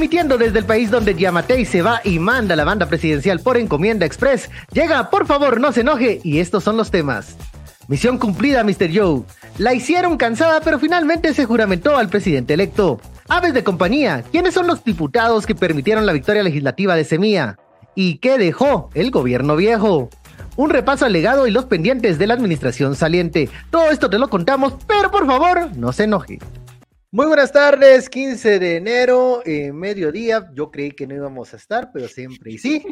Transmitiendo desde el país donde Yamatei se va y manda la banda presidencial por encomienda express, llega Por favor no se enoje y estos son los temas. Misión cumplida, Mr. Joe. La hicieron cansada, pero finalmente se juramentó al presidente electo. Aves de compañía, ¿quiénes son los diputados que permitieron la victoria legislativa de Semilla? ¿Y qué dejó el gobierno viejo? Un repaso al legado y los pendientes de la administración saliente. Todo esto te lo contamos, pero por favor, no se enoje. Muy buenas tardes, 15 de enero, eh, mediodía. Yo creí que no íbamos a estar, pero siempre y sí.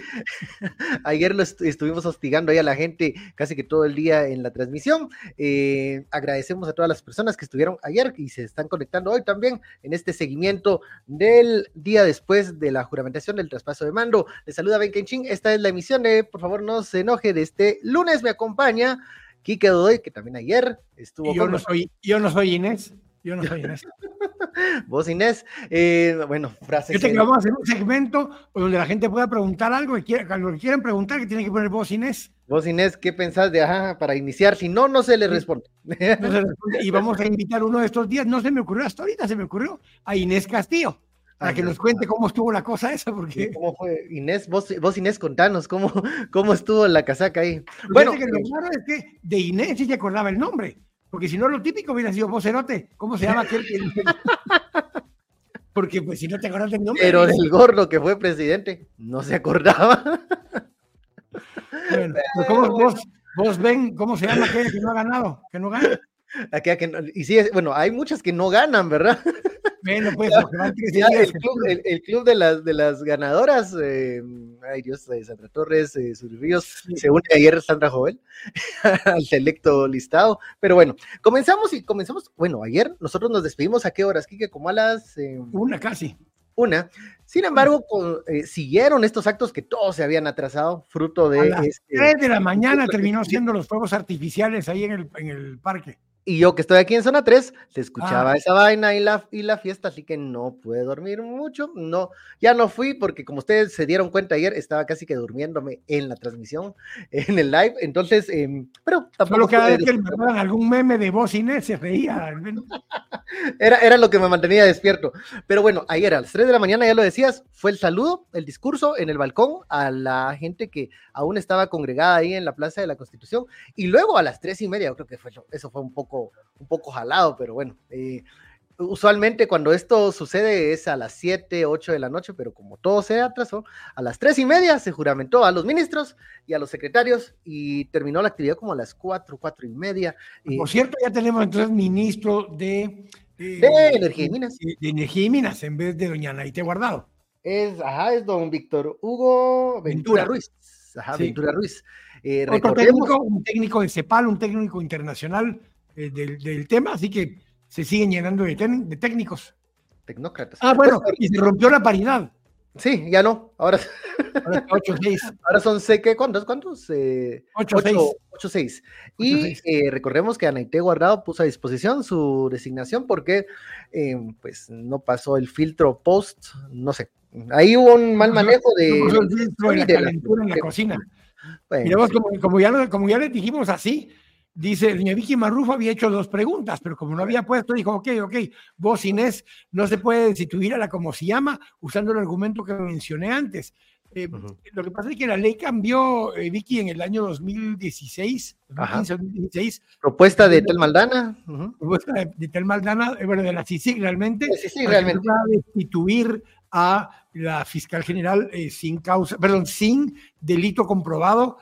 Ayer lo estuvimos hostigando ahí a la gente casi que todo el día en la transmisión. Eh, agradecemos a todas las personas que estuvieron ayer y se están conectando hoy también en este seguimiento del día después de la juramentación del traspaso de mando. Les saluda Ben Kenching. Esta es la emisión de, por favor, no se enoje, de este lunes. Me acompaña Kike Dodoy, que también ayer estuvo. yo, no soy, yo no soy Inés. Yo no soy Inés. Vos, Inés, eh, bueno, frases. Yo que vamos a hacer un segmento donde la gente pueda preguntar algo, que lo que quieran preguntar, que tiene que poner vos, Inés. Vos, Inés, ¿qué pensás de ajá para iniciar? Si no, no se le responde. Y vamos a invitar uno de estos días, no se me ocurrió hasta ahorita, se me ocurrió a Inés Castillo. Para que nos cuente cómo estuvo la cosa esa, porque... ¿Cómo fue? Inés, vos, vos Inés, contanos cómo, cómo estuvo la casaca ahí. Bueno, que lo claro es que de Inés sí se acordaba el nombre. Porque si no, lo típico hubiera sido vocerote. ¿Cómo se llama aquel que Porque pues si no te acuerdas del nombre. Pero del gordo que fue presidente, no se acordaba. Bueno, pues, ¿cómo vos, vos ven cómo se llama aquel que no ha ganado? Que no gana. Que, y sí, bueno, hay muchas que no ganan, ¿verdad? Bueno, pues, el, club, el, club, de las, de las ganadoras, eh, ay Dios, eh, Sandra Torres, eh, Ríos, se une ayer Sandra Jovel al selecto listado. Pero bueno, comenzamos y comenzamos, bueno, ayer nosotros nos despedimos a qué horas, Kike, como a las... Eh, una casi. Una. Sin embargo, siguieron estos actos que todos se habían atrasado, fruto de... A las 3 este de la mañana terminó siendo los fuegos artificiales ahí en el, en el parque. Y yo que estoy aquí en zona 3, se escuchaba ah. esa vaina y la, y la fiesta, así que no pude dormir mucho. No, ya no fui porque como ustedes se dieron cuenta ayer, estaba casi que durmiéndome en la transmisión, en el live. Entonces, em, pero tampoco. Solo cada vez que me algún meme de voz Inés se reía. era, era lo que me mantenía despierto. Pero bueno, ayer a las 3 de la mañana, ya lo decías, fue el saludo, el discurso en el balcón a la gente que aún estaba congregada ahí en la Plaza de la Constitución. Y luego a las tres y media, yo creo que fue, eso fue un poco un poco jalado, pero bueno. Eh, usualmente cuando esto sucede es a las 7, 8 de la noche, pero como todo se atrasó, a las 3 y media se juramentó a los ministros y a los secretarios y terminó la actividad como a las 4, 4 y media. Por cierto, ya tenemos entonces ministro de, eh, de Energía y Minas. De, Energía y Minas en vez de doña Naite Guardado. Es, ajá, es don Víctor Hugo Ventura, Ruiz. Ajá, Ventura Ruiz. Eh, técnico, un técnico de CEPAL, un técnico internacional eh, del, tema, así que se siguen llenando de, técnicos. Tecnócratas. Ah, bueno, y se rompió la paridad. Sí, ya no. Ahora, ahora, 8, 6. ahora son sé que ¿cuántos? ¿Cuántos? Eh, 8, 6. 8, 6. Y eh, recordemos que Anaite Guardado puso a disposición su designación porque eh, pues no pasó el filtro post, no sé. Ahí hubo un mal manejo de, no el filtro de, la calentura en la cocina. Bueno, como, como, ya, como ya les dijimos así, Dice, doña Vicky Marrufo había hecho dos preguntas, pero como no había puesto, dijo, ok, ok, vos Inés, no se puede destituir a la como se llama, usando el argumento que mencioné antes. Eh, lo que pasa es que la ley cambió, eh, Vicky, en el año 2016, 2016. Propuesta de Tel Maldana. Propuesta de, Tel Maldana, eh, bueno, de la CICIG realmente. Sí, realmente. Para destituir a la fiscal general sin causa, perdón, sin delito comprobado.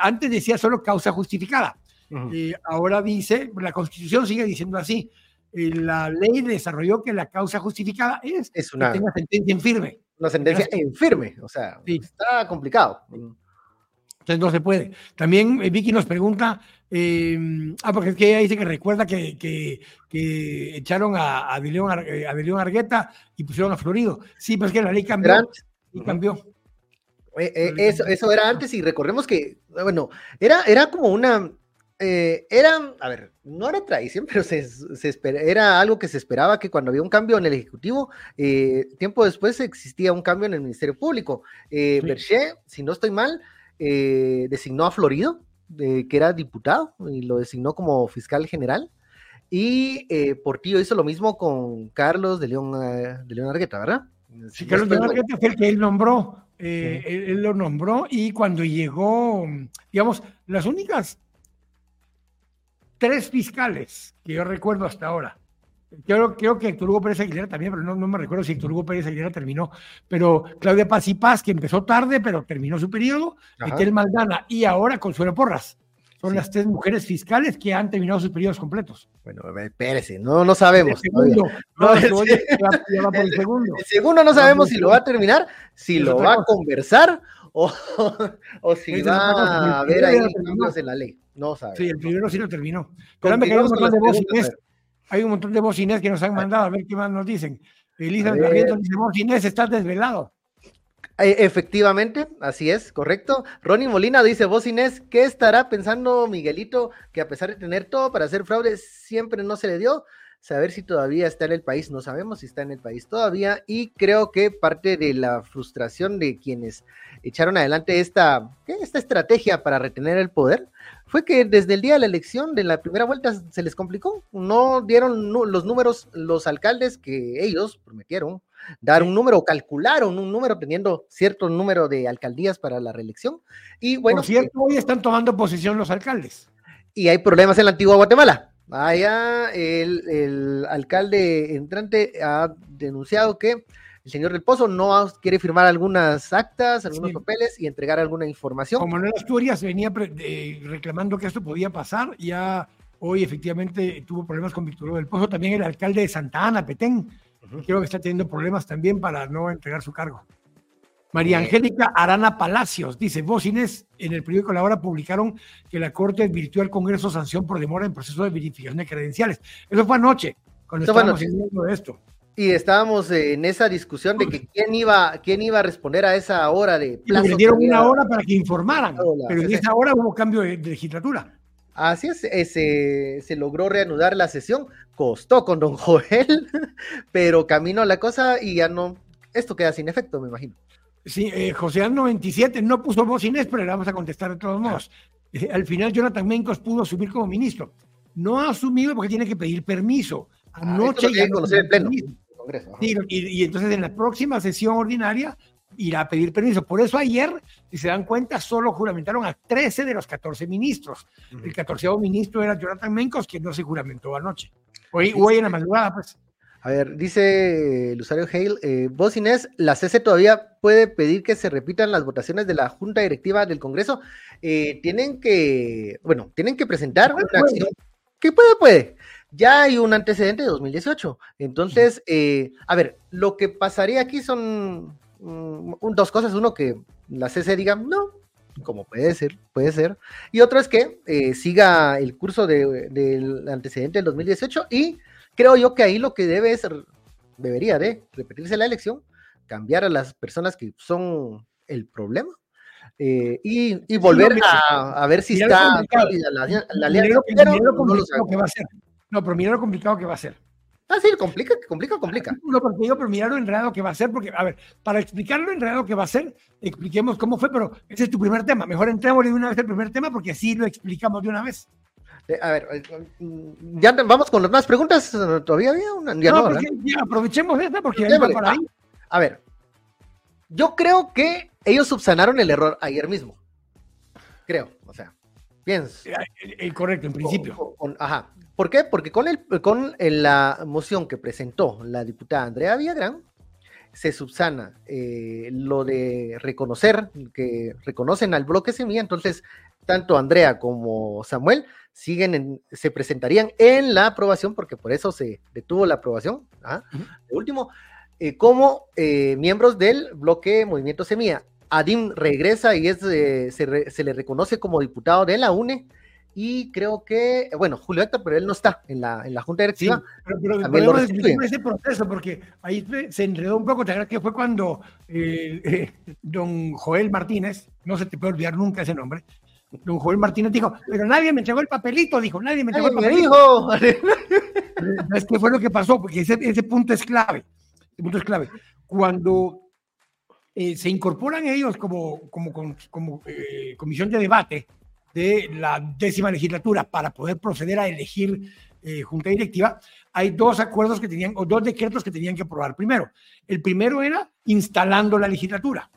antes decía solo causa justificada eh, ahora dice, la Constitución sigue diciendo así, eh, la ley desarrolló que la causa justificada es, es una, que tenga sentencia en firme. Una sentencia en firme, o sea, está complicado. Entonces no se puede. También eh, Vicky nos pregunta, ah, porque es que ella dice que recuerda que, que, echaron a, a, de Argueta y pusieron a Florido. Sí, pero es que la ley cambió. Y cambió. eso, eso era antes y recordemos que, bueno, era, era como una, eh, era, a ver, no era tradición, pero se, era algo que se esperaba que cuando había un cambio en el Ejecutivo, eh, tiempo después existía un cambio en el Ministerio Público. Eh, si no estoy mal, eh, designó a Florido, que era diputado, y lo designó como fiscal general. Y Portillo hizo lo mismo con Carlos de León, de León Argueta, ¿verdad? Sí, Carlos Navarrete fue el que él nombró, eh, él, lo nombró y cuando llegó, digamos, las únicas tres fiscales que yo recuerdo hasta ahora. Creo, creo que Héctor Hugo Pérez Aguilera también, pero no, no me recuerdo si Héctor Hugo Pérez Aguilera terminó. Pero Claudia Paz y Paz, que empezó tarde, pero terminó su periodo. Etel Maldana y ahora Consuelo Porras. Son las tres mujeres fiscales que han terminado sus periodos completos. Bueno, espérese, no, no sabemos. El segundo, no, el, segundo no sabemos si lo va a terminar, si lo va a conversar o, o si va a haber ahí cambios en la ley. No sabemos. Sí, el primero sí lo terminó. Pero hay un montón de voces, hay un montón de que nos han mandado, a ver qué más nos dicen. Elisa Barrientos dice, bocines, estás desvelado. Eh, efectivamente, así es, correcto. Ronnie Molina dice, vos Inés, ¿qué estará pensando Miguelito que a pesar de tener todo para hacer fraude, siempre no se le dio? Saber si todavía está en el país, no sabemos si está en el país todavía y creo que parte de la frustración de quienes echaron adelante esta, esta estrategia para retener el poder fue que desde el día de la elección de la primera vuelta se les complicó, no dieron los números los alcaldes que ellos prometieron dar un número, calcularon un número teniendo cierto número de alcaldías para la reelección. Y bueno, Por cierto, hoy están tomando posición los alcaldes. Y hay problemas en la antigua Guatemala. Vaya, el, el alcalde entrante ha denunciado que el señor del Pozo no quiere firmar algunas actas, algunos papeles y entregar alguna información. Como Manuel Asturias venía reclamando que esto podía pasar, ya hoy efectivamente tuvo problemas con Víctor del Pozo, también el alcalde de Santa Ana, Petén, creo que está teniendo problemas también para no entregar su cargo. María Angélica Arana Palacios dice, vos Inés, en el periódico La Hora publicaron que la Corte advirtió al Congreso sanción por demora en proceso de verificación de credenciales. Eso fue anoche, cuando estábamos de esto. Y estábamos en esa discusión de que quién iba, quién iba a responder a esa hora de plazo. le dieron una hora para que informaran, pero en esa hora hubo cambio de legislatura. Así es, eh, se, logró reanudar la sesión, costó con don Joel, pero caminó la cosa y ya no, esto queda sin efecto, me imagino. Sí, eh, José 97 no puso voz Inés, pero le vamos a contestar de todos modos. Eh, al final Jonathan Mencos pudo asumir como ministro. No ha asumido porque tiene que pedir permiso. Ah, Anoche pleno. y, entonces en la próxima sesión ordinaria irá a pedir permiso. Por eso ayer, si se dan cuenta, solo juramentaron a 13 de los 14 ministros. El 14 ministro era Jonathan Mencos, que no se juramentó anoche. Hoy, hoy en la madrugada, pues. A ver, dice Lusario Hale, eh, vos Inés, ¿la CC todavía puede pedir que se repitan las votaciones de la Junta Directiva del Congreso? Eh, tienen que, bueno, tienen que presentar una acción. ¿Qué puede? Puede. Ya hay un antecedente de 2018. Entonces, eh, a ver, lo que pasaría aquí son Mm, dos cosas. Uno, que la CC diga, no, como puede ser, puede ser. Y otro es que eh, siga el curso del antecedente del 2018 y creo yo que ahí lo que debe es, debería de repetirse la elección, cambiar a las personas que son el problema. Eh, y, volver a, ver si está la, la, No, pero mira lo complicado que va a ser. Ah, sí, complica, complica, complica. No, porque digo, pero mira lo enredado que va a ser, porque, a ver, para explicar lo enredado que va a ser, expliquemos cómo fue, pero ese es tu primer tema. Mejor entremos de una vez el primer tema, porque así lo explicamos de una vez. Eh, a ver, eh, ya vamos con las más preguntas. ¿Todavía había una? Ya no, no ya aprovechemos esta, porque ya por ahí. A ver, yo creo que ellos subsanaron el error ayer mismo. Creo, o sea, pienso. Eh, correcto, en principio. ajá. ¿Por qué? Porque con, el, con la moción que presentó la diputada Andrea Villagrán, se subsana eh, lo de reconocer, que reconocen al bloque semilla, entonces tanto Andrea como Samuel siguen se presentarían en la aprobación, porque por eso se detuvo la aprobación, ¿ah? último, eh, como eh, miembros del bloque Movimiento Semilla. Adim regresa y es, se, se, le reconoce como diputado de la UNE, y creo que, bueno, Julio Héctor, pero él no está en la, en la Junta Directiva. pero, pero podemos explicar ese proceso, porque ahí se enredó un poco, te acuerdas que fue cuando eh, eh, don Joel Martínez, no se te puede olvidar nunca ese nombre, don Joel Martínez dijo, pero nadie me entregó el papelito, dijo, nadie me entregó el papelito. es que fue lo que pasó, porque ese, ese punto es clave, ese punto es clave. Cuando eh, se incorporan ellos como, como, como, como comisión de debate, de la décima legislatura para poder proceder a elegir eh, junta directiva, hay dos acuerdos que tenían, o dos decretos que tenían que aprobar primero. El primero era instalando la legislatura.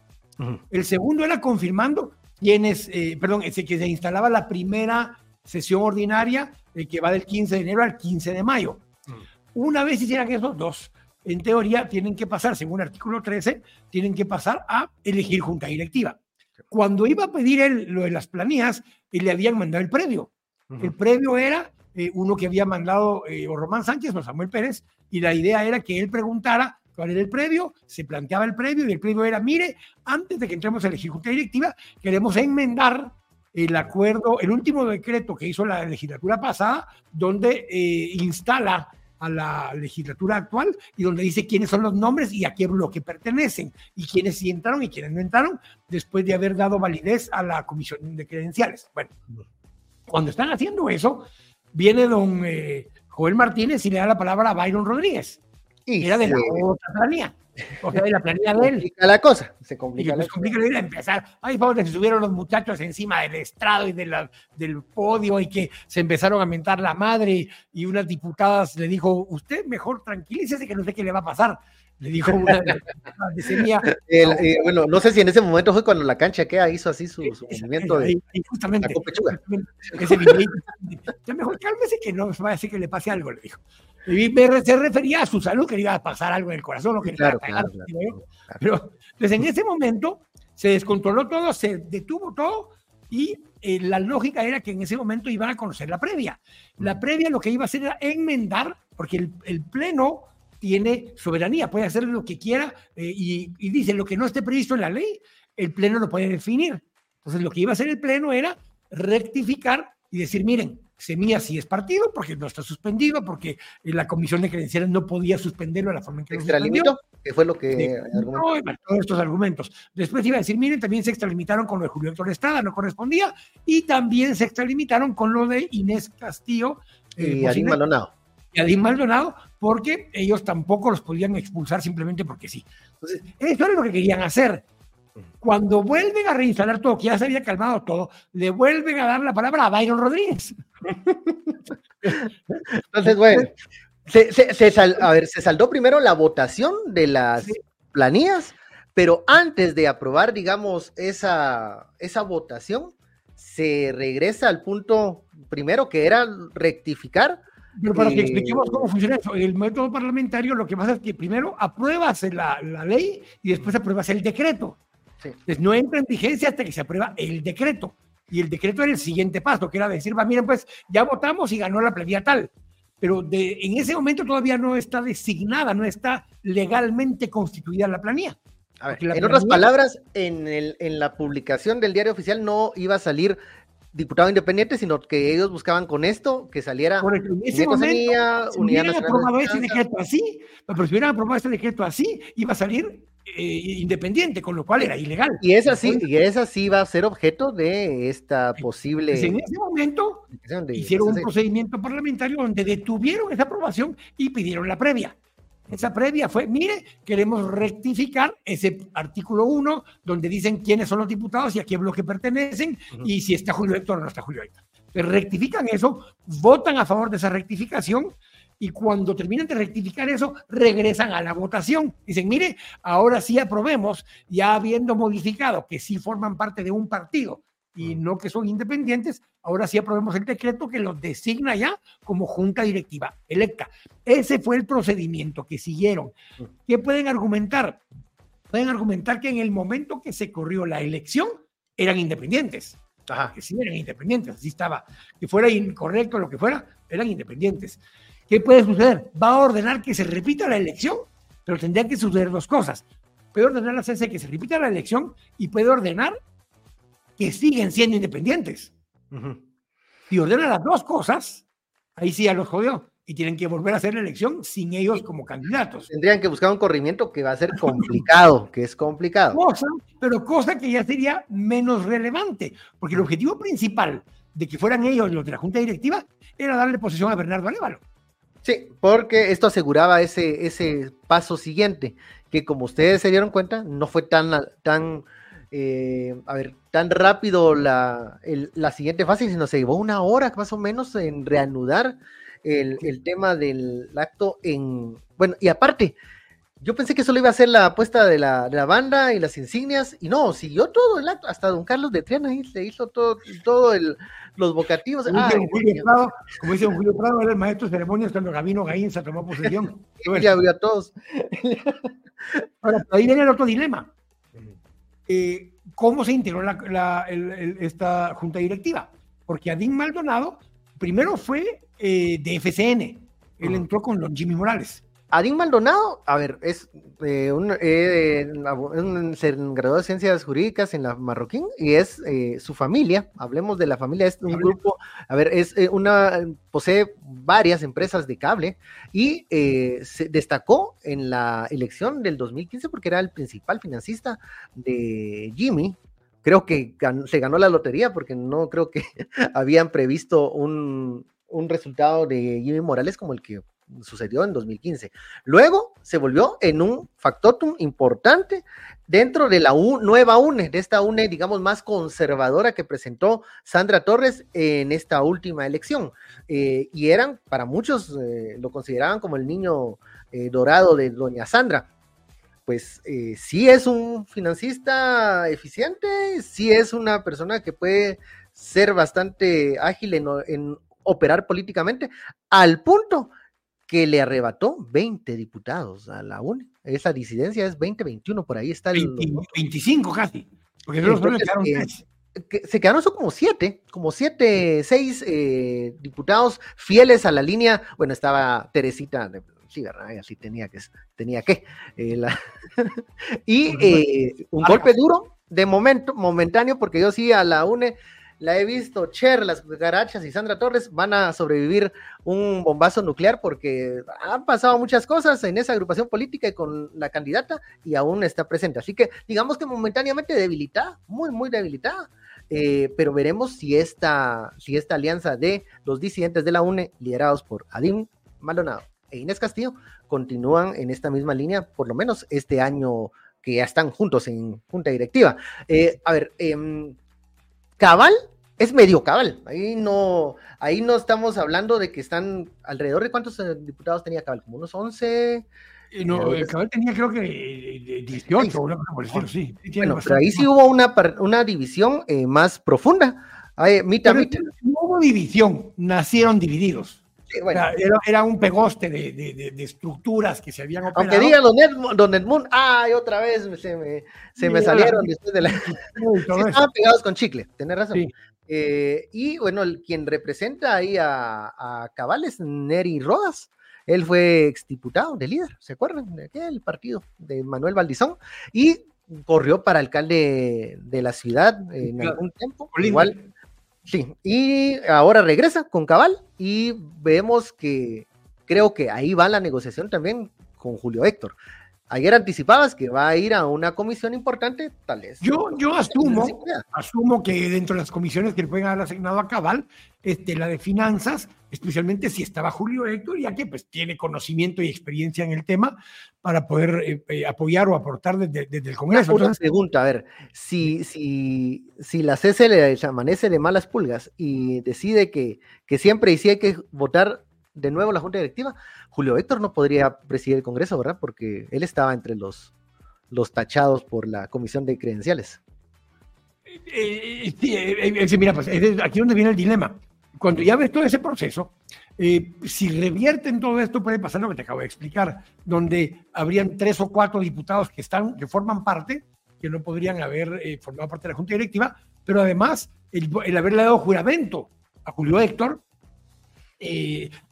El segundo era confirmando quienes, eh, perdón, ese que se instalaba la primera sesión ordinaria eh, que va del 15 de enero al 15 de mayo. Una vez hicieran esos dos, en teoría tienen que pasar, según el artículo 13, tienen que pasar a elegir junta directiva. Cuando iba a pedir él lo de las planillas, le habían mandado el previo. El previo era eh, uno que había mandado eh, o Román Sánchez o Samuel Pérez, y la idea era que él preguntara cuál era el previo, se planteaba el previo, y el previo era, mire, antes de que entremos a elegir junta directiva, queremos enmendar el acuerdo, el último decreto que hizo la legislatura pasada, donde eh, instala a la legislatura actual y donde dice quiénes son los nombres y a qué bloque pertenecen y quiénes sí entraron y quiénes no entraron después de haber dado validez a la comisión de credenciales. Bueno, cuando están haciendo eso, viene don eh, Joel Martínez y le da la palabra a Byron Rodríguez. Y era de la otra planilla. O sea, la planilla de él. Se complica la cosa. Se complica, y complica la vida. Empezar. Ay, favor, se subieron los muchachos encima del estrado y de la, del podio y que se empezaron a mentar la madre. Y unas diputadas le dijo: Usted mejor tranquilícese que no sé qué le va a pasar. Le dijo una eh, bueno, no sé si en ese momento fue cuando la cancha queda hizo así su, movimiento de justamente, la copechuga. Ese video, ya mejor cálmese que no va a decir que le pase algo, le dijo. Y se refería a su salud, que le iba a pasar algo en el corazón, lo que claro, claro, Pero pues en ese momento se descontroló todo, se detuvo todo y eh, la lógica era que en ese momento iban a conocer la previa. La previa lo que iba a hacer era enmendar, porque el, el Pleno tiene soberanía, puede hacer lo que quiera eh, y, dice lo que no esté previsto en la ley, el Pleno lo puede definir. Entonces, lo que iba a hacer el Pleno era rectificar y decir, miren, Semilla sí es partido porque no está suspendido, porque la comisión de credenciales no podía suspenderlo de la forma en que lo extralimito, que fue lo que no, todos estos argumentos. Después iba a decir, miren, también se extralimitaron con lo de Julio Héctor Estrada, no correspondía, y también se extralimitaron con lo de Inés Castillo. Eh, y Arín Maldonado. Y Arín Maldonado, porque ellos tampoco los podían expulsar simplemente porque sí. Entonces, eso era lo que querían hacer. Cuando vuelven a reinstalar todo, que ya se había calmado todo, le vuelven a dar la palabra a Byron Rodríguez. Entonces, bueno, se, a ver, se saldó primero la votación de las planillas, pero antes de aprobar, digamos, esa, esa votación, se regresa al punto primero que era rectificar pero para que expliquemos cómo funciona eso, el método parlamentario lo que pasa es que primero apruebas la, la ley y después apruebas el decreto. Entonces no entra en vigencia hasta que se aprueba el decreto. Y el decreto era el siguiente paso, que era decir, va, miren, pues ya votamos y ganó la planilla tal. Pero de, en ese momento todavía no está designada, no está legalmente constituida la planilla. en otras palabras, en, el, en la publicación del diario oficial no iba a salir diputado independiente, sino que ellos buscaban con esto que saliera en ese momento, si hubieran aprobado ese decreto así, pero si hubieran aprobado ese decreto así, iba a salir eh, independiente, con lo cual era ilegal. Y esa sí, y esa sí va a ser objeto de esta posible. Pues en ese momento hicieron un procedimiento parlamentario donde detuvieron esa aprobación y pidieron la previa. Esa previa fue, mire, queremos rectificar ese artículo 1 donde dicen quiénes son los diputados y a qué bloque pertenecen y si está Julio Héctor o no está Julio Héctor. rectifican eso, votan a favor de esa rectificación y cuando terminan de rectificar eso, regresan a la votación. Dicen, mire, ahora sí aprobemos, ya habiendo modificado que sí forman parte de un partido y no que son independientes, ahora sí aprobemos el decreto que los designa ya como junta directiva electa. Ese fue el procedimiento que siguieron. ¿Qué pueden argumentar? Pueden argumentar que en el momento que se corrió la elección eran independientes. Ajá. Que sí eran independientes, así estaba. Que fuera incorrecto lo que fuera, eran independientes. ¿Qué puede suceder? Va a ordenar que se repita la elección, pero tendría que suceder dos cosas. Puede ordenar la CC que se repita la elección y puede ordenar que siguen siendo independientes. Si ordenan las dos cosas, ahí sí ya los jodió. Y tienen que volver a hacer la elección sin ellos como candidatos. Tendrían que buscar un corrimiento que va a ser complicado, que es complicado. pero cosa que ya sería menos relevante, porque el objetivo principal de que fueran ellos los de la Junta Directiva era darle posesión a Bernardo Alévalo. Sí, porque esto aseguraba ese, ese paso siguiente, que como ustedes se dieron cuenta, no fue tan, tan eh, a ver, tan rápido la, la, siguiente fase, sino se llevó una hora más o menos en reanudar el, tema del acto en, bueno, y aparte, yo pensé que solo iba a ser la apuesta de la, de la, banda y las insignias, y no, siguió todo el acto, hasta don Carlos de Triana ahí se hizo todo, todo el, los vocativos. Como, dice, Julio Prado, como dice Julio Prado, era el maestro de ceremonias cuando Gabino Gaínza tomó posesión. ya vio a todos. Ahora, ahí viene el otro dilema. Eh, ¿Cómo se integró la, esta junta directiva? Porque Adín Maldonado primero fue eh, de FCN, él entró con los Jimmy Morales. Adín Maldonado, a ver, es eh, un, eh, se graduó de Ciencias Jurídicas en la Marroquín y es eh, su familia, hablemos de la familia, es un grupo, a ver, es eh, una, posee varias empresas de cable y se destacó en la elección del 2015 porque era el principal financista de Jimmy, creo que se ganó la lotería porque no creo que habían previsto un, un resultado de Jimmy Morales como el que sucedió en 2015. Luego se volvió en un factotum importante dentro de la nueva UNE, de esta UNE, digamos, más conservadora que presentó Sandra Torres en esta última elección. Eh, y eran, para muchos, eh, lo consideraban como el niño eh, dorado de doña Sandra. Pues sí es un financista eficiente, sí es una persona que puede ser bastante ágil en, en operar políticamente, al punto que le arrebató 20 diputados a la UNE. Esa disidencia es 2021, por ahí está el. 25 casi. Porque no quedaron eh, se quedaron como siete, como siete, seis eh, diputados fieles a la línea. Bueno, estaba Teresita, sí, ¿verdad? Así tenía que, tenía que. Eh, y un golpe duro, de momento, momentáneo, porque yo sí a la UNE la he visto, Cher, las Garachas y Sandra Torres van a sobrevivir un bombazo nuclear porque han pasado muchas cosas en esa agrupación política y con la candidata y aún está presente. Así que digamos que momentáneamente debilitada, muy, muy debilitada. Eh, pero veremos si esta, si esta alianza de los disidentes de la UNE, liderados por Adim Maldonado e Inés Castillo, continúan en esta misma línea, por lo menos este año que ya están juntos en junta directiva. Eh, a ver, eh, cabal es medio cabal. Ahí no, ahí no estamos hablando de que están alrededor de cuántos eh, diputados tenía cabal, como unos 11. Eh, no, el cabal tenía creo que 18, una por sí. bueno, pero ahí sí hubo una, una división eh, más profunda. Ay, mita, mita. No hubo división, nacieron divididos era, un pegoste de, estructuras que se habían operado. Aunque diga don, Edmund, ay, otra vez se me, se me salieron después de la... estaban pegados con chicle, tenés razón. Eh, y bueno, el, quien representa ahí a, a Cabal es Neri Rodas. Él fue exdiputado de líder, ¿se acuerdan? De aquel partido de Manuel Valdizón. Y corrió para alcalde de la ciudad en algún tiempo. Igual Sí, y ahora regresa con Cabal y vemos que creo que ahí va la negociación también con Julio Héctor. Ayer anticipabas que va a ir a una comisión importante, tal vez. Yo, yo asumo, asumo que dentro de las comisiones que le pueden haber asignado a Cabal, este, la de finanzas, especialmente si estaba Julio Héctor, ya que pues tiene conocimiento y experiencia en el tema para poder eh, eh, apoyar o aportar desde, el Congreso. Una pregunta, a ver, si, si, si la CC le amanece de malas pulgas y decide que, que siempre y sí hay que votar de nuevo la Junta Directiva, Julio Héctor no podría presidir el Congreso, ¿verdad? Porque él estaba entre los, los tachados por la Comisión de Credenciales. Eh, eh, eh, mira, pues es aquí donde viene el dilema. Cuando ya ves todo ese proceso, si revierten todo esto, puede pasar lo que te acabo de explicar, donde habrían tres o cuatro diputados que, están, que forman parte, que no podrían haber formado parte de la Junta Directiva, pero además el, haberle dado juramento a Julio Héctor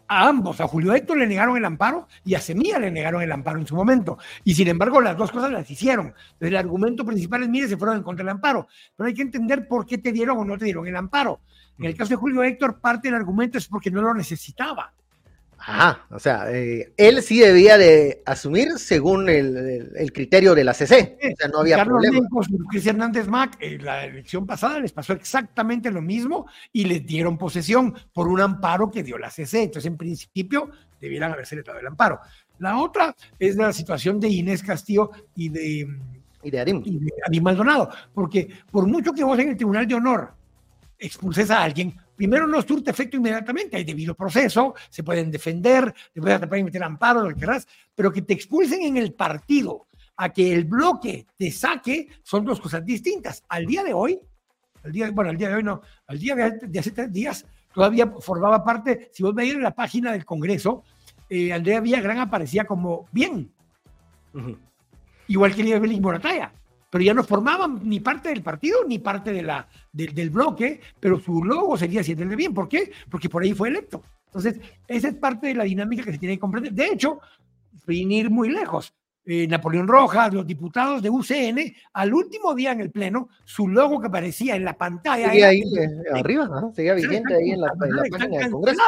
a ambos, a Julio Héctor le negaron el amparo y a Semilla le negaron el amparo en su momento. Y sin embargo, las dos cosas las hicieron. Entonces, el argumento principal es, mire, se fueron en contra del amparo. Pero hay que entender por qué te dieron o no te dieron el amparo. En el caso de Julio Héctor, parte del argumento es porque no lo necesitaba. Ajá, o sea, eh, él sí debía de asumir según el, criterio de la CC. o sea, no había Carlos problema. Luis Hernández Mac, en la elección pasada les pasó exactamente lo mismo y les dieron posesión por un amparo que dio la CC. Entonces, en principio, debieran haberse dado el amparo. La otra es la situación de Inés Castillo y de, y de Adim. Y de Adim Maldonado, porque por mucho que vos en el Tribunal de Honor expulses a alguien, primero no surte efecto inmediatamente, hay debido proceso, se pueden defender, te pueden meter amparo, lo que quieras, pero que te expulsen en el partido, a que el bloque te saque, son dos cosas distintas. Al día de hoy, al día, bueno, al día de hoy no, al día de, hace tres días, todavía formaba parte, si vos veis en la página del Congreso, eh, Andrea Villagrán aparecía como bien, igual que Evelyn Morataya pero ya no formaban ni parte del partido ni parte de la, del bloque, pero su logo seguía siendo el de bien. ¿Por qué? Porque por ahí fue electo. Entonces, esa es parte de la dinámica que se tiene que comprender. De hecho, sin ir muy lejos, eh, Napoleón Rojas, los diputados de UCN, al último día en el Pleno, su logo que aparecía en la pantalla. Seguía ahí eh, arriba, seguía vigente ahí en la, página del Congreso.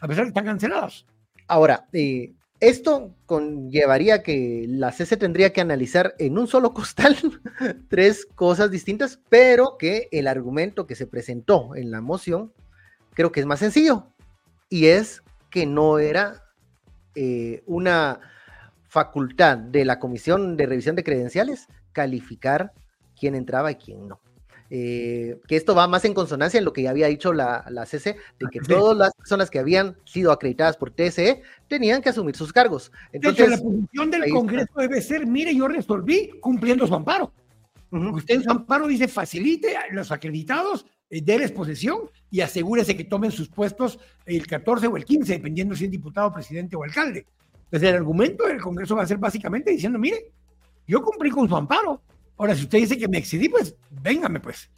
A pesar de que están cancelados. Ahora, eh, esto conllevaría que la CC tendría que analizar en un solo costal tres cosas distintas, pero que el argumento que se presentó en la moción creo que es más sencillo y es que no era eh, una facultad de la Comisión de Revisión de Credenciales calificar quién entraba y quién no. Eh, que esto va más en consonancia en lo que ya había dicho la, la CC, de que todas las personas que habían sido acreditadas por TSE tenían que asumir sus cargos. Entonces, la posición del Congreso debe ser, mire, yo resolví cumpliendo su amparo. Usted en su amparo dice, facilite a los acreditados, eh, déles posesión y asegúrese que tomen sus puestos el 14 o el 15, dependiendo si es diputado, presidente o alcalde. Entonces, el argumento del Congreso va a ser básicamente diciendo, mire, yo cumplí con su amparo, Ahora, si usted dice que me excedí, pues véngame, pues.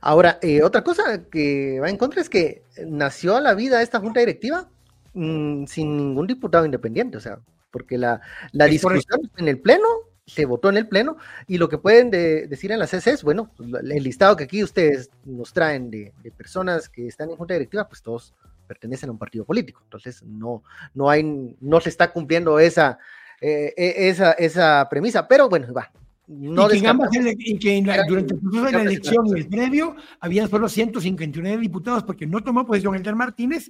Ahora, eh, otra cosa que va en contra es que nació a la vida esta junta directiva mm, sin ningún diputado independiente, o sea, porque la, la discusión en el Pleno se votó en el Pleno y lo que pueden decir en la CC es, bueno, pues, el listado que aquí ustedes nos traen de, personas que están en junta directiva, pues todos pertenecen a un partido político, entonces no, no hay, no se está cumpliendo esa, eh, e, esa, esa premisa, pero bueno, va, no y que, ambas, y que durante el proceso de la elección y el previo habían solo 159 diputados porque no tomó posesión Elder Martínez,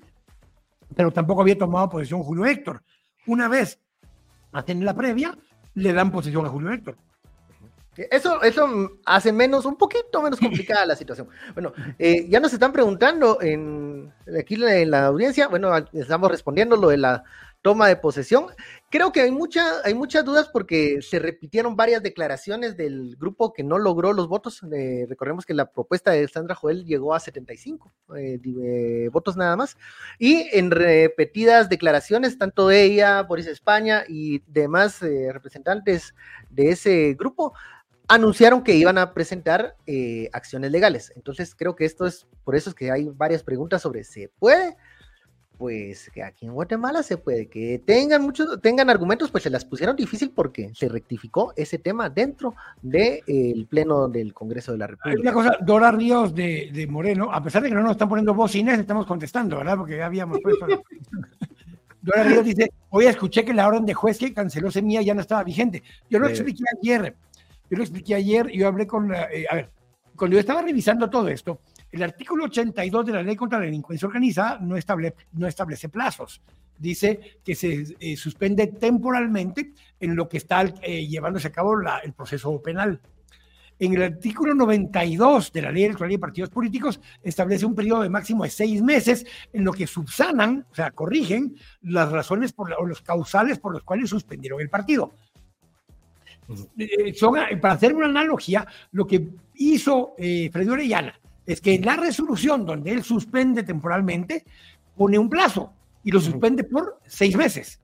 pero tampoco había tomado posesión Julio Héctor. Una vez hacen la previa, le dan posesión a Julio Héctor. Eso, eso hace menos, un poquito menos complicada la situación. Bueno, eh, ya nos están preguntando en, aquí en la audiencia, bueno, estamos respondiendo lo de la toma de posesión. Creo que hay, mucha, hay muchas dudas porque se repitieron varias declaraciones del grupo que no logró los votos. Eh, recordemos que la propuesta de Sandra Joel llegó a 75 eh, eh, votos nada más. Y en repetidas declaraciones, tanto ella, Boris España y demás representantes de ese grupo, anunciaron que iban a presentar acciones legales. Entonces creo que esto es, por eso es que hay varias preguntas sobre ¿se puede? Pues que aquí en Guatemala se puede que tengan muchos, tengan argumentos, pues se las pusieron difícil porque se rectificó ese tema dentro del de, pleno del Congreso de la República. Una cosa, Dora Ríos de, Moreno, a pesar de que no nos están poniendo voz Inés, estamos contestando, ¿verdad? Porque ya habíamos puesto. Dora Ríos dice: Hoy escuché que la orden de juez que canceló Semilla ya no estaba vigente. Yo lo expliqué ayer. Yo lo expliqué ayer y yo hablé con. Eh, a ver, cuando yo estaba revisando todo esto, el artículo 82 de la Ley contra la Delincuencia Organizada no, no establece plazos. Dice que se eh, suspende temporalmente en lo que está eh, llevándose a cabo el proceso penal. En el artículo 92 de la Ley Electoral de Partidos Políticos establece un periodo de máximo de seis meses en lo que subsanan, o sea, corrigen las razones por, o los causales por los cuales suspendieron el partido. Eh, para hacer una analogía, lo que hizo Freddy Orellana es que la resolución donde él suspende temporalmente pone un plazo y lo suspende por seis meses.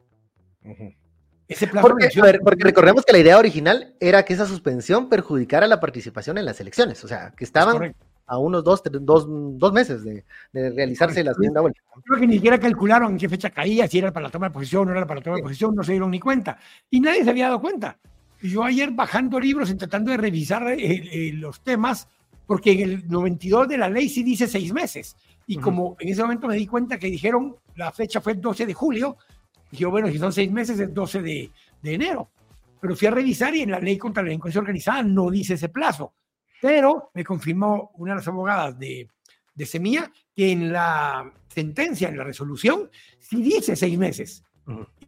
Ese plazo porque, porque, recordemos que la idea original era que esa suspensión perjudicara la participación en las elecciones, o sea, que estaban a unos dos, dos, meses de, realizarse la segunda vuelta. Creo que ni siquiera calcularon en qué fecha caía, si era para la toma de posición o no era para la toma de posición, no se dieron ni cuenta. Y nadie se había dado cuenta. Y yo ayer bajando libros y tratando de revisar eh, eh, los temas, porque en el 92 de la ley sí dice seis meses. Y como en ese momento me di cuenta que dijeron, la fecha fue el 12 de julio, dije, bueno, si son seis meses, es 12 de, de enero. Pero fui a revisar y en la ley contra la delincuencia organizada no dice ese plazo. Pero me confirmó una de las abogadas de, de Semilla que en la sentencia, en la resolución, sí dice seis meses.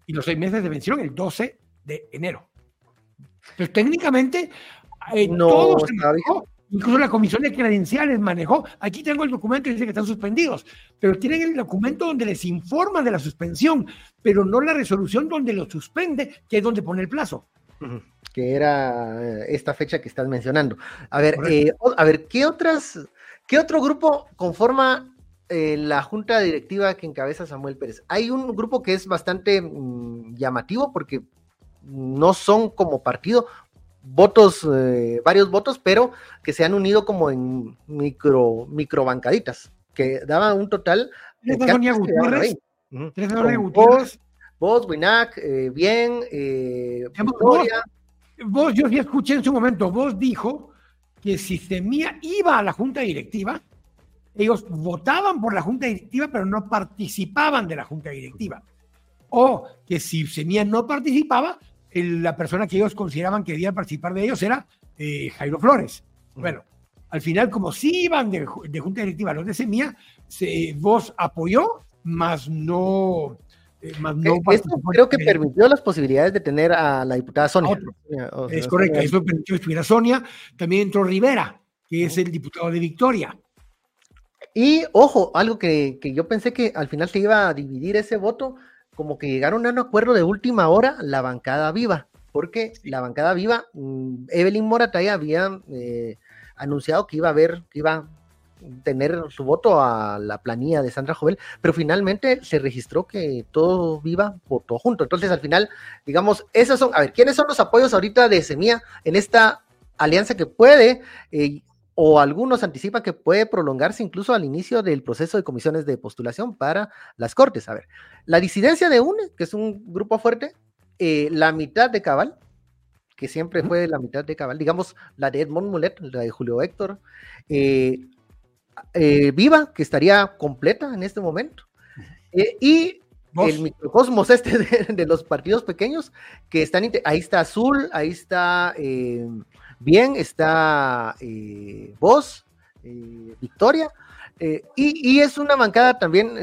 Y los seis meses de vencieron el 12 de enero. Entonces, técnicamente, eh, no, todo se Incluso la comisión de credenciales manejó. Aquí tengo el documento y dice que están suspendidos, pero tienen el documento donde les informa de la suspensión, pero no la resolución donde lo suspende, que es donde pone el plazo. Que era eh, esta fecha que estás mencionando. A ver, eh, a ver, ¿qué otras, qué otro grupo conforma eh, la junta directiva que encabeza Samuel Pérez? Hay un grupo que es bastante mm, llamativo porque no son como partido, votos, eh, varios votos, pero que se han unido como en micro, micro bancaditas, que daba un total. Gutiérrez. Vos, vos, Winac, eh, bien, eh, vos, yo sí escuché en su momento, vos dijo que si Semía iba a la junta directiva, ellos votaban por la junta directiva, pero no participaban de la junta directiva. O que si Semía no participaba, la persona que ellos consideraban que debía participar de ellos era eh, Jairo Flores. Bueno, al final, como sí iban de, junta directiva los de Semilla, se, vos apoyó, más no... Eh, más no eh, creo que permitió las posibilidades de tener a la diputada Sonia. es correcto, eso permitió que estuviera Sonia. También entró Rivera, que es el diputado de Victoria. Y ojo, algo que, que, yo pensé que al final se iba a dividir ese voto, como que llegaron a un acuerdo de última hora la bancada viva, porque la bancada viva, mm, Evelyn Morataya había eh, anunciado que iba a ver, que iba a tener su voto a la planilla de Sandra Jovel, pero finalmente se registró que todo viva votó junto. Entonces, al final, digamos, esos son, a ver, ¿quiénes son los apoyos ahorita de Semilla en esta alianza que puede eh, o algunos anticipan que puede prolongarse incluso al inicio del proceso de comisiones de postulación para las Cortes. A ver, la disidencia de UNE, que es un grupo fuerte, eh, la mitad de Cabal, que siempre fue la mitad de Cabal, digamos la de Edmond Mulet, la de Julio Héctor, eh, eh, Viva, que estaría completa en este momento, y el microcosmos este de, los partidos pequeños, que están, ahí está Azul, ahí está bien, está eh, Voz, eh, Victoria, eh, y, es una bancada también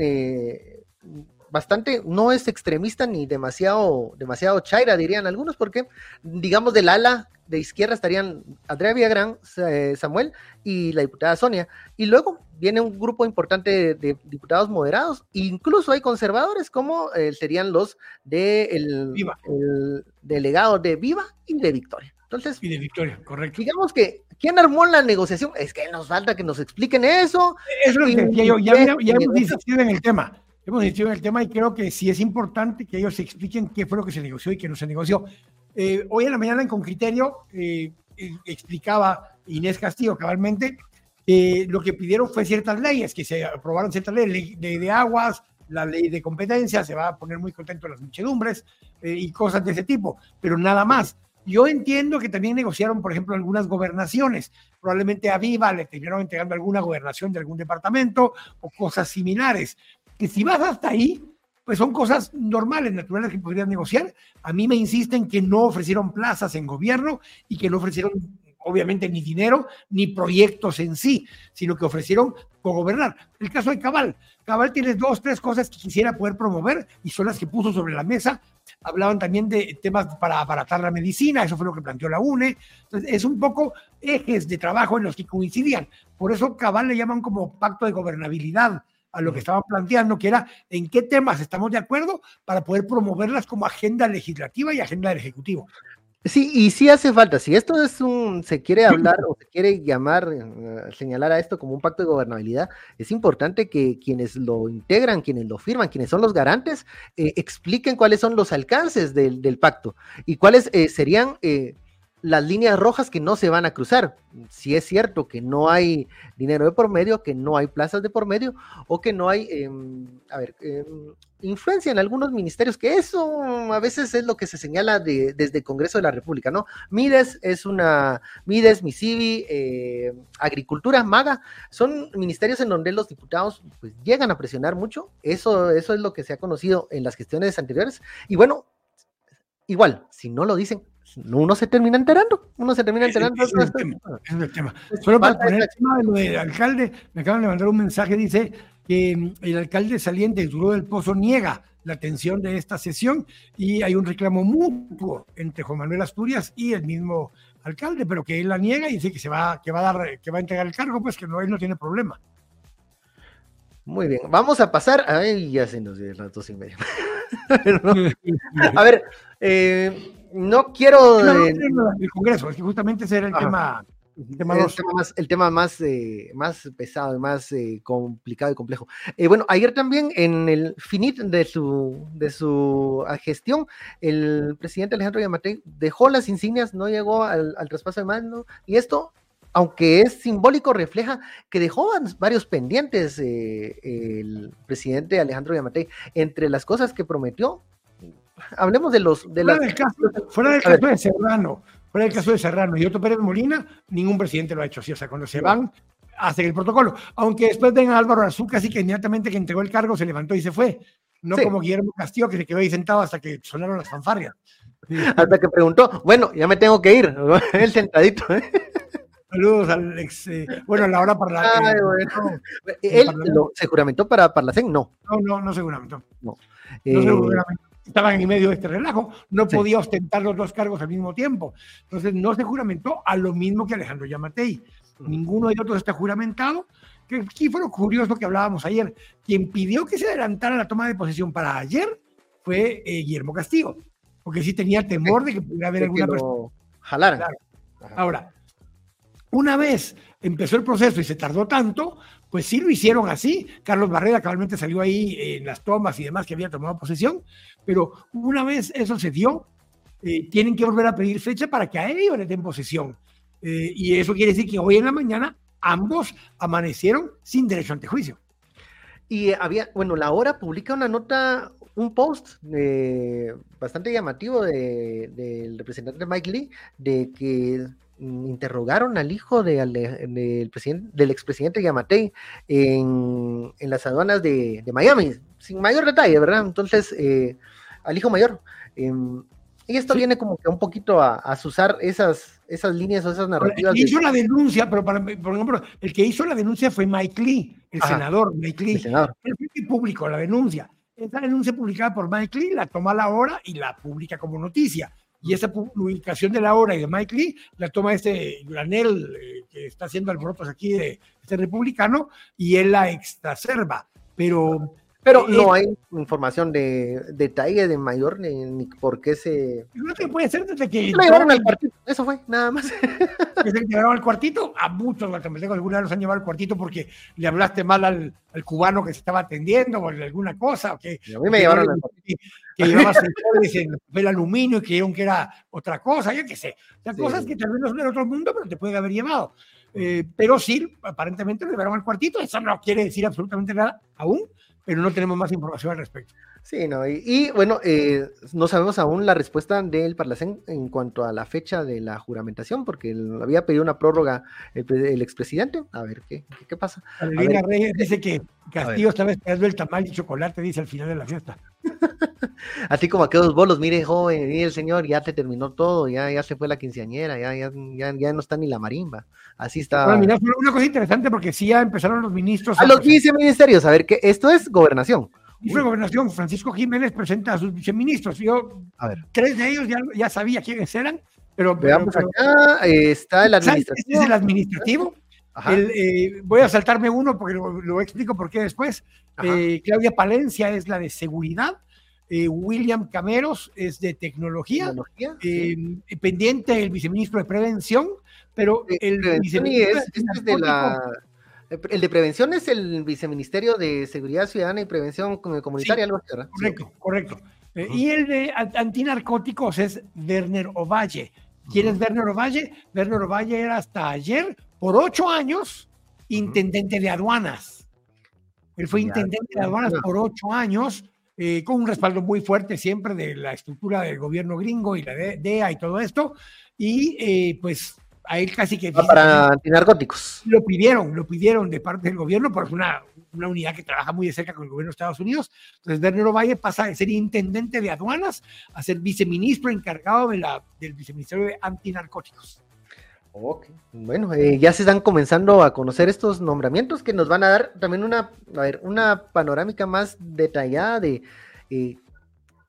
bastante, no es extremista ni demasiado, demasiado chaira, dirían algunos, porque digamos del ala de izquierda estarían Andrea Villagrán, Samuel y la diputada Sonia, y luego viene un grupo importante de, diputados moderados, incluso hay conservadores como serían los de el delegado de Viva y de Victoria. Entonces, y de Victoria, correcto. Digamos que, ¿quién armó la negociación? Es que nos falta que nos expliquen eso. Es lo que yo, ya, hemos insistido en el tema. Hemos insistido en el tema y creo que sí es importante que ellos expliquen qué fue lo que se negoció y qué no se negoció. Eh, hoy en la mañana, en con criterio, eh, eh, explicaba Inés Castillo cabalmente lo que pidieron fue ciertas leyes, que se aprobaron ciertas leyes, ley de, aguas, la ley de competencia, se va a poner muy contento las muchedumbres y cosas de ese tipo, pero nada más. Yo entiendo que también negociaron, por ejemplo, algunas gobernaciones. Probablemente a Viva le terminaron entregando alguna gobernación de algún departamento o cosas similares. Que si vas hasta ahí, pues son cosas normales, naturales que podrían negociar. A mí me insisten que no ofrecieron plazas en gobierno y que no ofrecieron, obviamente, ni dinero ni proyectos en sí, sino que ofrecieron gobernar. El caso de Cabal. Cabal tiene dos, tres cosas que quisiera poder promover y son las que puso sobre la mesa hablaban también de temas para abaratar la medicina, eso fue lo que planteó la UNE. Entonces, es un poco ejes de trabajo en los que coincidían. Por eso Cabal le llaman como pacto de gobernabilidad a lo que estaban planteando, que era en qué temas estamos de acuerdo para poder promoverlas como agenda legislativa y agenda del Ejecutivo. Sí, y sí hace falta. Si esto es un, se quiere hablar o se quiere llamar, eh, señalar a esto como un pacto de gobernabilidad, es importante que quienes lo integran, quienes lo firman, quienes son los garantes, eh, expliquen cuáles son los alcances del, pacto y cuáles eh, serían las líneas rojas que no se van a cruzar. Si es cierto que no hay dinero de por medio, que no hay plazas de por medio, o que no hay, em, a ver, em, influencia en algunos ministerios, que eso a veces es lo que se señala desde el Congreso de la República, ¿no? Mides es una, Mides, Misivi, eh, Agricultura, Maga, son ministerios en donde los diputados pues, llegan a presionar mucho, eso, eso es lo que se ha conocido en las gestiones anteriores, y bueno, igual, si no lo dicen, uno se termina enterando, uno se termina enterando. Es, es, el, tema, Solo para poner el tema de lo del alcalde, me acaban de mandar un mensaje, dice que mm, el alcalde saliente Duro del Pozo niega la atención de esta sesión y hay un reclamo mutuo entre Juan Manuel Asturias y el mismo alcalde, pero que él la niega y dice que se va, que va a dar, que va a entregar el cargo, pues que no, él no tiene problema. Muy bien, vamos a pasar. Ay, ya se nos dio las dos y media. a ver, eh, no quiero. el Congreso, es que justamente ese era el tema el tema, más, el tema más, eh, más pesado y más eh, complicado y complejo. Eh, bueno, ayer también en el finit de su, de su gestión, el presidente Alejandro Yamatei dejó las insignias, no llegó al, traspaso de mando, y esto, aunque es simbólico, refleja que dejó varios pendientes el presidente Alejandro Yamatei. Entre las cosas que prometió, hablemos de los... De fuera, del caso, fuera del caso de Serrano, fuera del caso de Serrano y Otto Pérez Molina, ningún presidente lo ha hecho así. O sea, cuando se van, hacen el protocolo. Aunque después venga Álvaro Arzú, casi que inmediatamente que entregó el cargo se levantó y se fue. No como Guillermo Castillo, que se quedó ahí sentado hasta que sonaron las fanfarrias. Hasta que preguntó, bueno, ya me tengo que ir, el sentadito. ¿eh? Saludos al ex, eh, bueno, a la hora para la... ¿Él se juramentó para Parlacén? No. No, no, no se juramentó. No. no se juramentó estaban en medio de este relajo, no podía ostentar los dos cargos al mismo tiempo. Entonces no se juramentó a lo mismo que Alejandro Yamatei. Ninguno de otros está juramentado. Que aquí fue lo curioso que hablábamos ayer. Quien pidió que se adelantara la toma de posesión para ayer fue eh, Guillermo Castillo, porque sí tenía temor de que pudiera haber alguna persona. Jalar. Ahora, una vez empezó el proceso y se tardó tanto, pues sí lo hicieron así. Carlos Barrera cabalmente salió ahí en las tomas y demás que había tomado posesión, pero una vez eso se dio, eh, tienen que volver a pedir fecha para que a ellos les den posesión. Eh, y eso quiere decir que hoy en la mañana ambos amanecieron sin derecho ante juicio. Y había, bueno, la hora publica una nota, un post eh, bastante llamativo del representante Mike Lee, de que interrogaron al hijo del, presidente, del expresidente Yamatei en, en las aduanas de, Miami, sin mayor detalle, ¿verdad? Entonces, eh, al hijo mayor. Em, y esto viene como que un poquito a, a usar esas, esas líneas o esas narrativas. El que hizo la denuncia, pero por ejemplo, el que hizo la denuncia fue Mike Lee, el senador Mike Lee. El senador. Él fue la denuncia. Esa denuncia publicada por Mike Lee la toma a la hora y la publica como noticia y esa publicación de la hora y de Mike Lee la toma este Granel, eh, que está haciendo alborotos aquí de este republicano, y él la exacerba. Pero pero no hay información de detalle de mayor ni, por qué se. No que puede ser desde que. Lo llevaron al cuartito, eso fue, nada más. Desde que llevaron al cuartito, a muchos guatemaltecos alguna vez los han llevado al cuartito porque le hablaste mal al, al, cubano que se estaba atendiendo o alguna cosa. O que, a mí me llevaron al cuartito. Que, llevaba en el aluminio y creyeron que era otra cosa, yo qué sé. O sea, cosas que tal vez no son del otro mundo, pero te puede haber llevado. Eh, pero sí, aparentemente lo llevaron al cuartito. Eso no quiere decir absolutamente nada aún pero no tenemos más información al respecto. Sí, no, y, bueno, eh, no sabemos aún la respuesta del Parlacén en cuanto a la fecha de la juramentación, porque había pedido una prórroga el, expresidente. A ver qué, qué, pasa. Alina Reyes dice que Castillo estaba esperando el tamal y chocolate, dice al final de la fiesta. Así como aquellos bolos, mire, joven, mire el señor, ya te terminó todo, ya, ya se fue la quinceañera, ya, ya, ya, no está ni la marimba. Así está. Bueno, mira, una cosa interesante porque sí ya empezaron los ministros. A, los viceministerios, a ver, que esto es gobernación. Fue gobernación, Francisco Jiménez presenta a sus viceministros. Yo, a ver. tres de ellos ya, ya sabía quiénes eran, pero. Veamos acá, está el administrativo. Este es el administrativo. Eh, voy a saltarme uno porque lo, explico por qué después. Eh, Claudia Palencia es la de seguridad. Eh, William Cameros es de tecnología, pendiente el viceministro de prevención, pero el viceministro es, de la, el de prevención es el viceministerio de Seguridad Ciudadana y Prevención Comunitaria, algo así, Correcto, correcto. y el de antinarcóticos es Werner Ovalle. ¿Quién es Werner Ovalle? Werner Ovalle era hasta ayer, por ocho años, intendente de aduanas. Él fue intendente de aduanas por ocho años eh, con un respaldo muy fuerte siempre de la estructura del gobierno gringo y la DEA y todo esto. Y eh, pues a él casi que... Para antinarcóticos. Lo pidieron, lo pidieron de parte del gobierno, porque es una, una unidad que trabaja muy de cerca con el gobierno de Estados Unidos. Entonces, Werner Valle pasa de ser intendente de aduanas a ser viceministro encargado de la, del viceministerio de antinarcóticos. Ok, bueno, eh, ya se están comenzando a conocer estos nombramientos que nos van a dar también una, a ver, una panorámica más detallada de eh,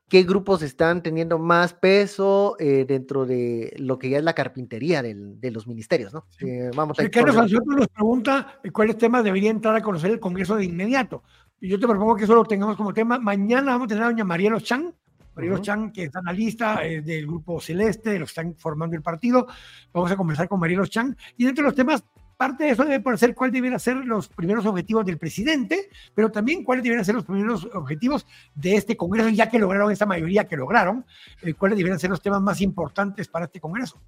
qué grupos están teniendo más peso eh, dentro de lo que ya es la carpintería de los ministerios, ¿no? Eh, vamos Ricardo nos pregunta cuáles temas debería entrar a conocer el Congreso de inmediato. Y yo te propongo que eso lo tengamos como tema. Mañana vamos a tener a doña María Los Chan, María Los Chan, que es analista eh, del Grupo Celeste, de los que están formando el partido. Vamos a conversar con María Los Chan. Y dentro de los temas parte de eso debe ser cuáles debieran ser los primeros objetivos del presidente, pero también cuáles debieran ser los primeros objetivos de este Congreso, ya que lograron esa mayoría que lograron, eh, cuáles debieran ser los temas más importantes para este Congreso.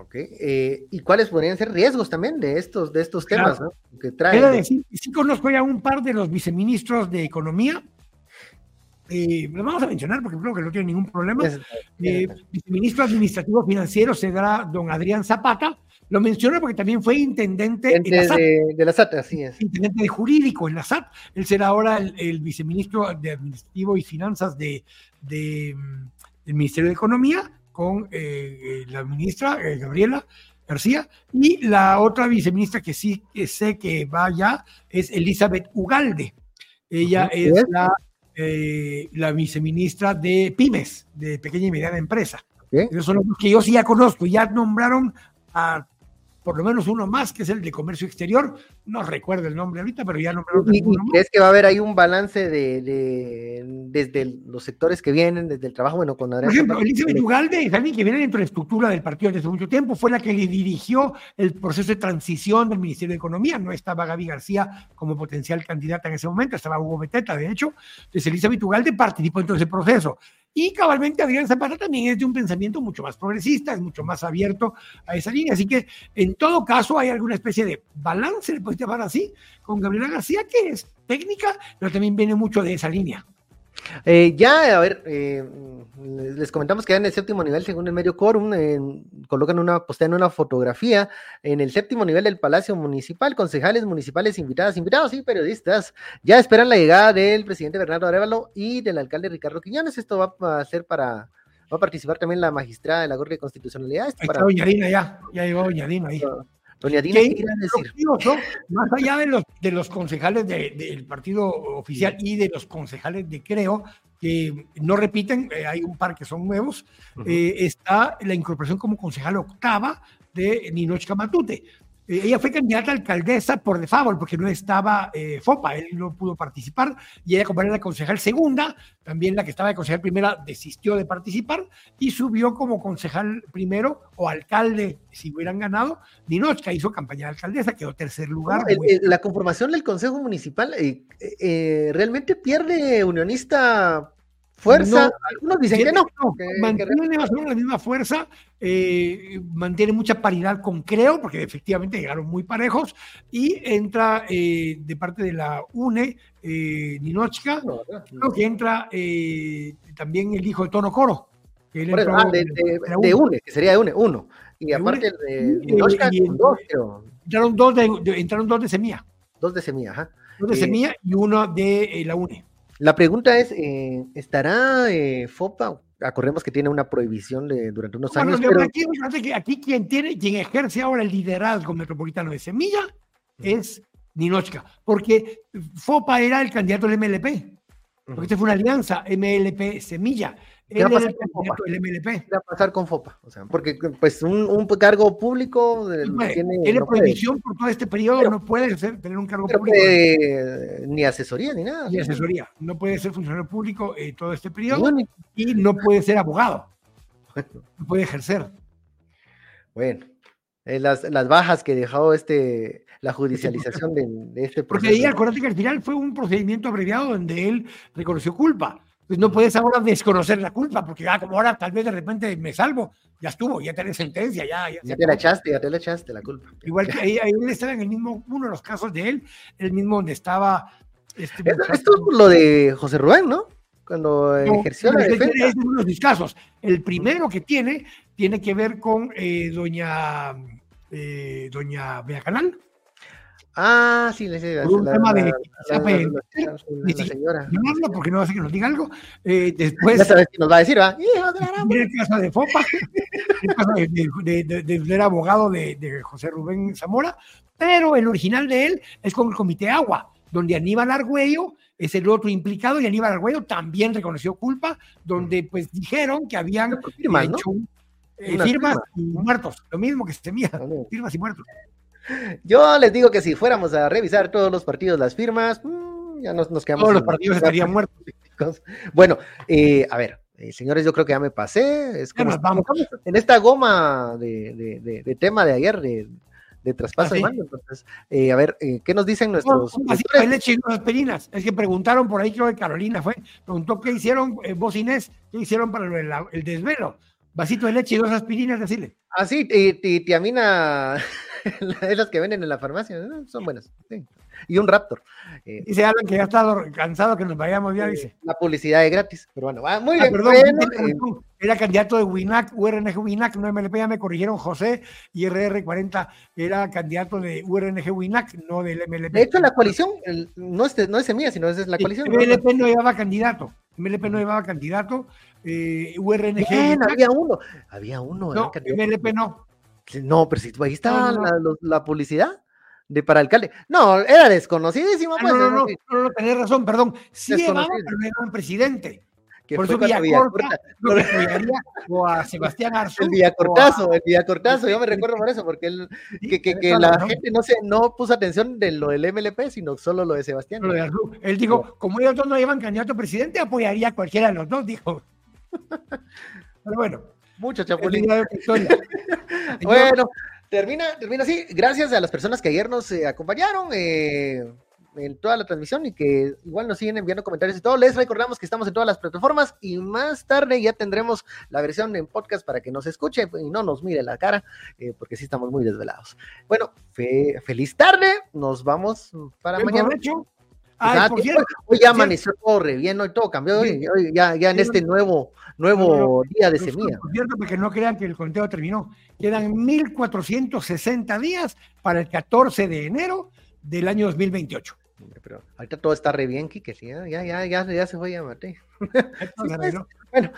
Ok, eh, ¿y cuáles podrían ser riesgos también de estos, de estos temas que traen? sí, conozco ya un par de los viceministros de Economía, eh, lo vamos a mencionar porque creo que no tiene ningún problema. Eh, viceministro administrativo financiero será don Adrián Zapata, lo menciono porque también fue intendente de, la SAT. De, la SAT, así es. Intendente de jurídico en la SAT. Él será ahora el, viceministro de Administrativo y Finanzas de, de mm, del Ministerio de Economía con eh, eh, la ministra eh, Gabriela García y la otra viceministra que sí que sé que va allá es Elizabeth Ugalde. Ella es la, la viceministra de pymes, de pequeña y mediana empresa. Esos son los que yo sí ya conozco, ya nombraron a por lo menos uno más, que es el de comercio exterior. No recuerdo el nombre ahorita, pero ya no me lo ¿Crees que va a haber ahí un balance de, desde los sectores que vienen, desde el trabajo? Bueno, con Por ejemplo, Elizabeth Ugalde es alguien que viene dentro de la estructura del partido desde hace mucho tiempo, fue la que le dirigió el proceso de transición del Ministerio de Economía. No estaba Gaby García como potencial candidata en ese momento, estaba Hugo Beteta, de hecho. Entonces, Elizabeth Ugalde participó en todo ese proceso. Y cabalmente Adrián Zapata también es de un pensamiento mucho más progresista, es mucho más abierto a esa línea. Así que en todo caso hay alguna especie de balance, puedes llamar así, con Gabriela García, que es técnica, pero también viene mucho de esa línea. Eh, ya, a ver, eh, les comentamos que en el séptimo nivel, según el medio quórum, colocan una, postean una fotografía en el séptimo nivel del Palacio Municipal, concejales municipales invitadas, invitados y periodistas. Ya esperan la llegada del presidente Bernardo Arevalo y del alcalde Ricardo Quiñones. Esto va a ser para, va a participar también la magistrada de la Corte de Constitucionalidad. Ahí para... Doña Dina ya, ya llegó Doña Dina ahí. Doña Dina, ¿qué decir? Más allá de los, de los concejales del partido oficial y de los concejales de Creo, que no repiten, eh, hay un par que son nuevos, eh, está la incorporación como concejal octava de Ninochka Matute. Eh, ella fue candidata a alcaldesa por default, porque no estaba FOPA, él no pudo participar, y ella, como era la concejal segunda, también la que estaba de concejal primera, desistió de participar y subió como concejal primero o alcalde, si hubieran ganado. Ninochka hizo campaña de alcaldesa, quedó tercer lugar. la conformación del Consejo Municipal realmente pierde unionista fuerza. algunos dicen que no. mantiene más o menos la misma fuerza, eh, mantiene mucha paridad con Creo, porque efectivamente llegaron muy parejos, y entra eh, de parte de la UNE, eh, Ninochka, creo que entra eh, también el hijo de Tono Coro. Que ah, de, UNE, que sería de UNE, uno. Y aparte de Ninochka, dos, Entraron dos de, entraron dos de Semilla. Dos de Semilla, ajá. Dos de Semilla y uno de la UNE. La pregunta es, eh, ¿estará eh, FOPA? Acordemos que tiene una prohibición de, durante unos años. aquí, quien tiene, quien ejerce ahora el liderazgo metropolitano de Semilla es Ninochka, porque FOPA era el candidato del MLP, porque esta fue una alianza MLP Semilla. ¿Qué va a pasar con FOPA? ¿Qué va a pasar con FOPA? O sea, porque pues un, un cargo público tiene, tiene prohibición por todo este periodo, no puede ser, tener un cargo público. ni asesoría ni nada. Ni asesoría. No puede ser funcionario público eh, todo este periodo y no puede ser abogado. No puede ejercer. Bueno, eh, las, las, bajas que dejó este, la judicialización de, de este proceso. Porque ahí acuérdate que al final fue un procedimiento abreviado donde él reconoció culpa pues no puedes ahora desconocer la culpa, porque ya como ahora tal vez de repente me salvo, ya estuvo, ya tenés sentencia, ya. Ya, te la echaste, ya te la echaste la culpa. Igual que ahí, ahí él estaba en el mismo, uno de los casos de él, el mismo donde estaba. Este esto, es lo de José Rubén, ¿no? Cuando ejerció la defensa. Es uno de los casos. El primero que tiene, tiene que ver con eh, doña, eh, doña Bea Canal Ah, sí, le sé. un tema de la, señora. No, porque no hace que nos diga algo. Eh, después. Ya sabes que nos va a decir, ¿va? el caso de Fopa, el caso de, de, de, abogado de, José Rubén Zamora, pero el original de él es con el Comité Agua donde Aníbal Argüello es el otro implicado y Aníbal Argüello también reconoció culpa, donde pues dijeron que habían firmas, hecho eh, firmas y muertos, lo mismo que se temía, firmas y muertos. Yo les digo que si fuéramos a revisar todos los partidos, las firmas, mm, ya nos, nos quedamos. Todos los partidos estarían muertos. Bueno, eh, a ver, eh, señores, yo creo que ya me pasé. Es como, vamos. en esta goma de, tema de ayer, de, de traspaso de mando. Entonces, eh, a ver, eh, ¿qué nos dicen nuestros. No, no, leche y aspirinas. Es que preguntaron por ahí, creo que Carolina fue, preguntó qué hicieron, vos Inés, qué hicieron para el, el, desvelo. Vasito de leche y dos aspirinas, decirle. Ah, sí, y, tiamina, esas que venden en la farmacia, son buenas. Sí y un Raptor. Eh, dice Alan que ya está cansado que nos vayamos ya, dice. La publicidad es gratis, pero bueno, va muy ah, bien. Perdón, eh, era candidato de WINAC, URNG WINAC, no MLP, ya me corrigieron José, y RR40 era candidato de URNG WINAC, no del MLP. De hecho, la coalición no es, no es semilla, sino es la coalición. MLP no llevaba candidato, MLP no llevaba candidato, eh, URNG. Bien, había uno, había uno. No, MLP no. No, pero si ahí estaba la publicidad de para alcalde. No, era desconocidísimo. Ah, pues, no, no, no, no, tenés razón, perdón. Sí llevaba, pero no era presidente. Que Por eso Villacorta lo o a Sebastián Arzú. El Villacortazo, el Villacortazo, yo me recuerdo por eso, porque él, que, que, que la gente no se no puso atención de lo del MLP, sino solo lo de Sebastián. Lo de Él dijo, como ellos dos no llevan candidato a presidente, apoyaría a cualquiera de los dos, dijo. Pero bueno. Mucho chapulín. bueno, Termina, termina así. Gracias a las personas que ayer nos eh, acompañaron eh, en toda la transmisión y que igual nos siguen enviando comentarios y todo. Les recordamos que estamos en todas las plataformas y más tarde ya tendremos la versión en podcast para que nos escuche y no nos mire la cara, eh, porque sí estamos muy desvelados. Bueno, feliz tarde. Nos vamos para mañana. Hoy ya amaneció todo re bien, hoy todo cambió, hoy, ya, ya en este nuevo, nuevo día de semilla. Por cierto, porque no crean que el conteo terminó. Quedan 1.460 días para el 14 de enero del año 2028. Pero ahorita todo está re bien, Kike, ya, ya, ya, ya, se fue a Mate. Pues. bueno,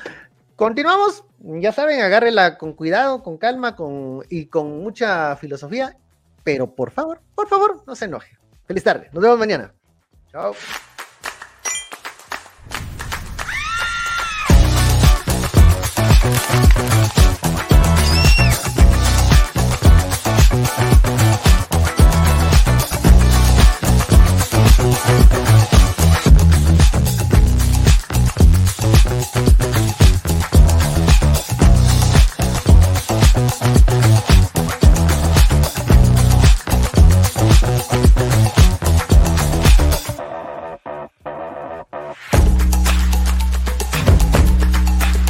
continuamos. Ya saben, agárrela con cuidado, con calma con, y con mucha filosofía. Pero por favor, por favor, no se enoje. Feliz tarde. Nos vemos mañana. Ciao.